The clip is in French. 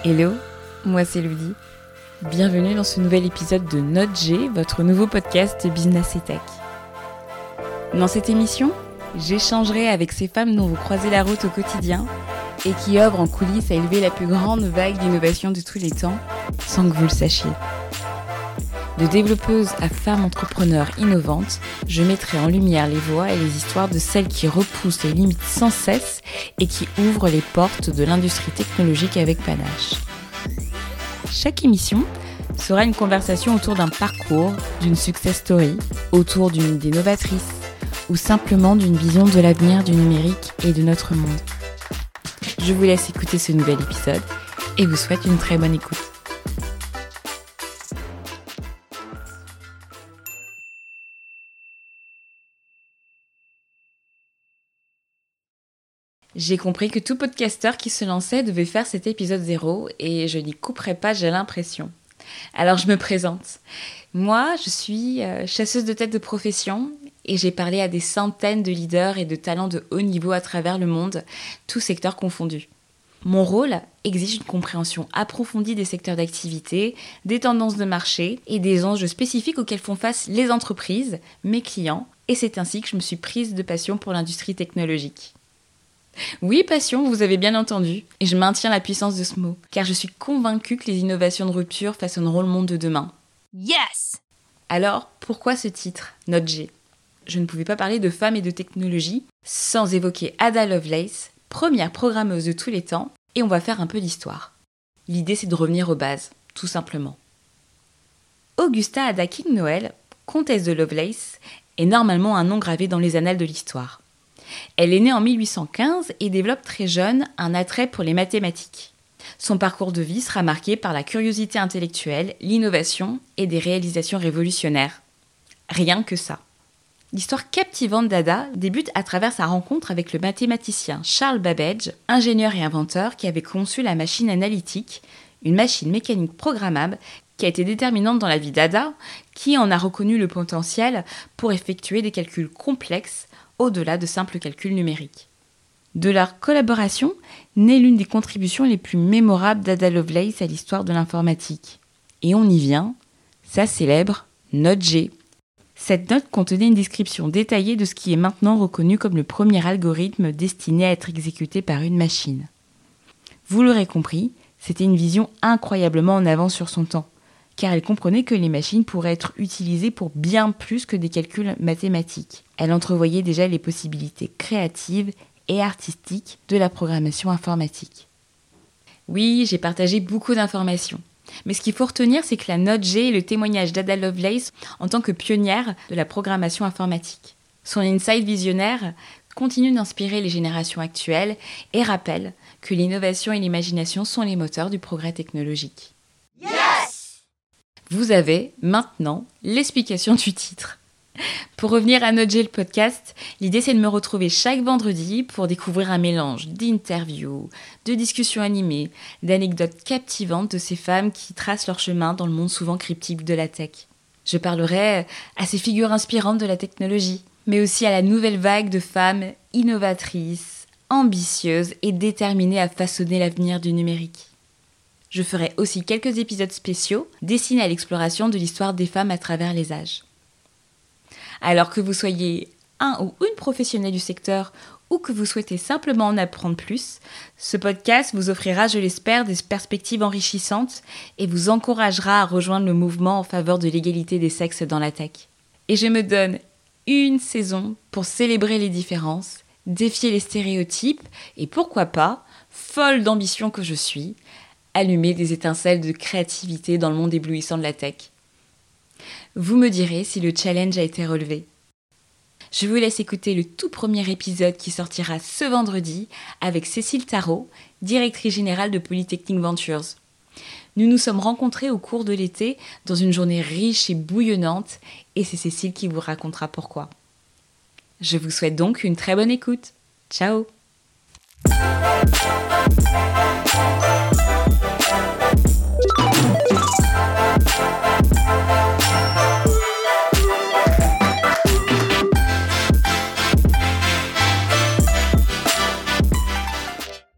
Hello, moi c'est Ludi. Bienvenue dans ce nouvel épisode de Note G, votre nouveau podcast Business et Tech. Dans cette émission, j'échangerai avec ces femmes dont vous croisez la route au quotidien et qui œuvrent en coulisses à élever la plus grande vague d'innovation de tous les temps sans que vous le sachiez. De développeuse à femme entrepreneur innovante, je mettrai en lumière les voix et les histoires de celles qui repoussent les limites sans cesse et qui ouvrent les portes de l'industrie technologique avec panache. Chaque émission sera une conversation autour d'un parcours, d'une success story, autour d'une idée novatrice ou simplement d'une vision de l'avenir du numérique et de notre monde. Je vous laisse écouter ce nouvel épisode et vous souhaite une très bonne écoute. J'ai compris que tout podcasteur qui se lançait devait faire cet épisode zéro et je n'y couperai pas, j'ai l'impression. Alors je me présente. Moi, je suis euh, chasseuse de tête de profession et j'ai parlé à des centaines de leaders et de talents de haut niveau à travers le monde, tous secteurs confondus. Mon rôle exige une compréhension approfondie des secteurs d'activité, des tendances de marché et des enjeux spécifiques auxquels font face les entreprises, mes clients, et c'est ainsi que je me suis prise de passion pour l'industrie technologique. Oui, passion, vous avez bien entendu, et je maintiens la puissance de ce mot, car je suis convaincue que les innovations de rupture façonneront le monde de demain. Yes Alors, pourquoi ce titre, Note G? Je ne pouvais pas parler de femmes et de technologie sans évoquer Ada Lovelace, première programmeuse de tous les temps, et on va faire un peu d'histoire. L'idée, c'est de revenir aux bases, tout simplement. Augusta Ada King Noel, comtesse de Lovelace, est normalement un nom gravé dans les annales de l'histoire. Elle est née en 1815 et développe très jeune un attrait pour les mathématiques. Son parcours de vie sera marqué par la curiosité intellectuelle, l'innovation et des réalisations révolutionnaires. Rien que ça. L'histoire captivante d'Ada débute à travers sa rencontre avec le mathématicien Charles Babbage, ingénieur et inventeur qui avait conçu la machine analytique, une machine mécanique programmable qui a été déterminante dans la vie d'Ada, qui en a reconnu le potentiel pour effectuer des calculs complexes au-delà de simples calculs numériques. De leur collaboration naît l'une des contributions les plus mémorables d'Ada Lovelace à l'histoire de l'informatique. Et on y vient, sa célèbre Note G. Cette note contenait une description détaillée de ce qui est maintenant reconnu comme le premier algorithme destiné à être exécuté par une machine. Vous l'aurez compris, c'était une vision incroyablement en avance sur son temps, car elle comprenait que les machines pourraient être utilisées pour bien plus que des calculs mathématiques. Elle entrevoyait déjà les possibilités créatives et artistiques de la programmation informatique. Oui, j'ai partagé beaucoup d'informations. Mais ce qu'il faut retenir, c'est que la note G est le témoignage d'Ada Lovelace en tant que pionnière de la programmation informatique. Son insight visionnaire continue d'inspirer les générations actuelles et rappelle que l'innovation et l'imagination sont les moteurs du progrès technologique. Vous avez maintenant l'explication du titre. Pour revenir à Nodgel Podcast, l'idée c'est de me retrouver chaque vendredi pour découvrir un mélange d'interviews, de discussions animées, d'anecdotes captivantes de ces femmes qui tracent leur chemin dans le monde souvent cryptique de la tech. Je parlerai à ces figures inspirantes de la technologie, mais aussi à la nouvelle vague de femmes innovatrices, ambitieuses et déterminées à façonner l'avenir du numérique. Je ferai aussi quelques épisodes spéciaux destinés à l'exploration de l'histoire des femmes à travers les âges. Alors que vous soyez un ou une professionnelle du secteur ou que vous souhaitez simplement en apprendre plus, ce podcast vous offrira, je l'espère, des perspectives enrichissantes et vous encouragera à rejoindre le mouvement en faveur de l'égalité des sexes dans la tech. Et je me donne une saison pour célébrer les différences, défier les stéréotypes et pourquoi pas, folle d'ambition que je suis, allumer des étincelles de créativité dans le monde éblouissant de la tech. Vous me direz si le challenge a été relevé. Je vous laisse écouter le tout premier épisode qui sortira ce vendredi avec Cécile Tarot, directrice générale de Polytechnic Ventures. Nous nous sommes rencontrés au cours de l'été dans une journée riche et bouillonnante et c'est Cécile qui vous racontera pourquoi. Je vous souhaite donc une très bonne écoute. Ciao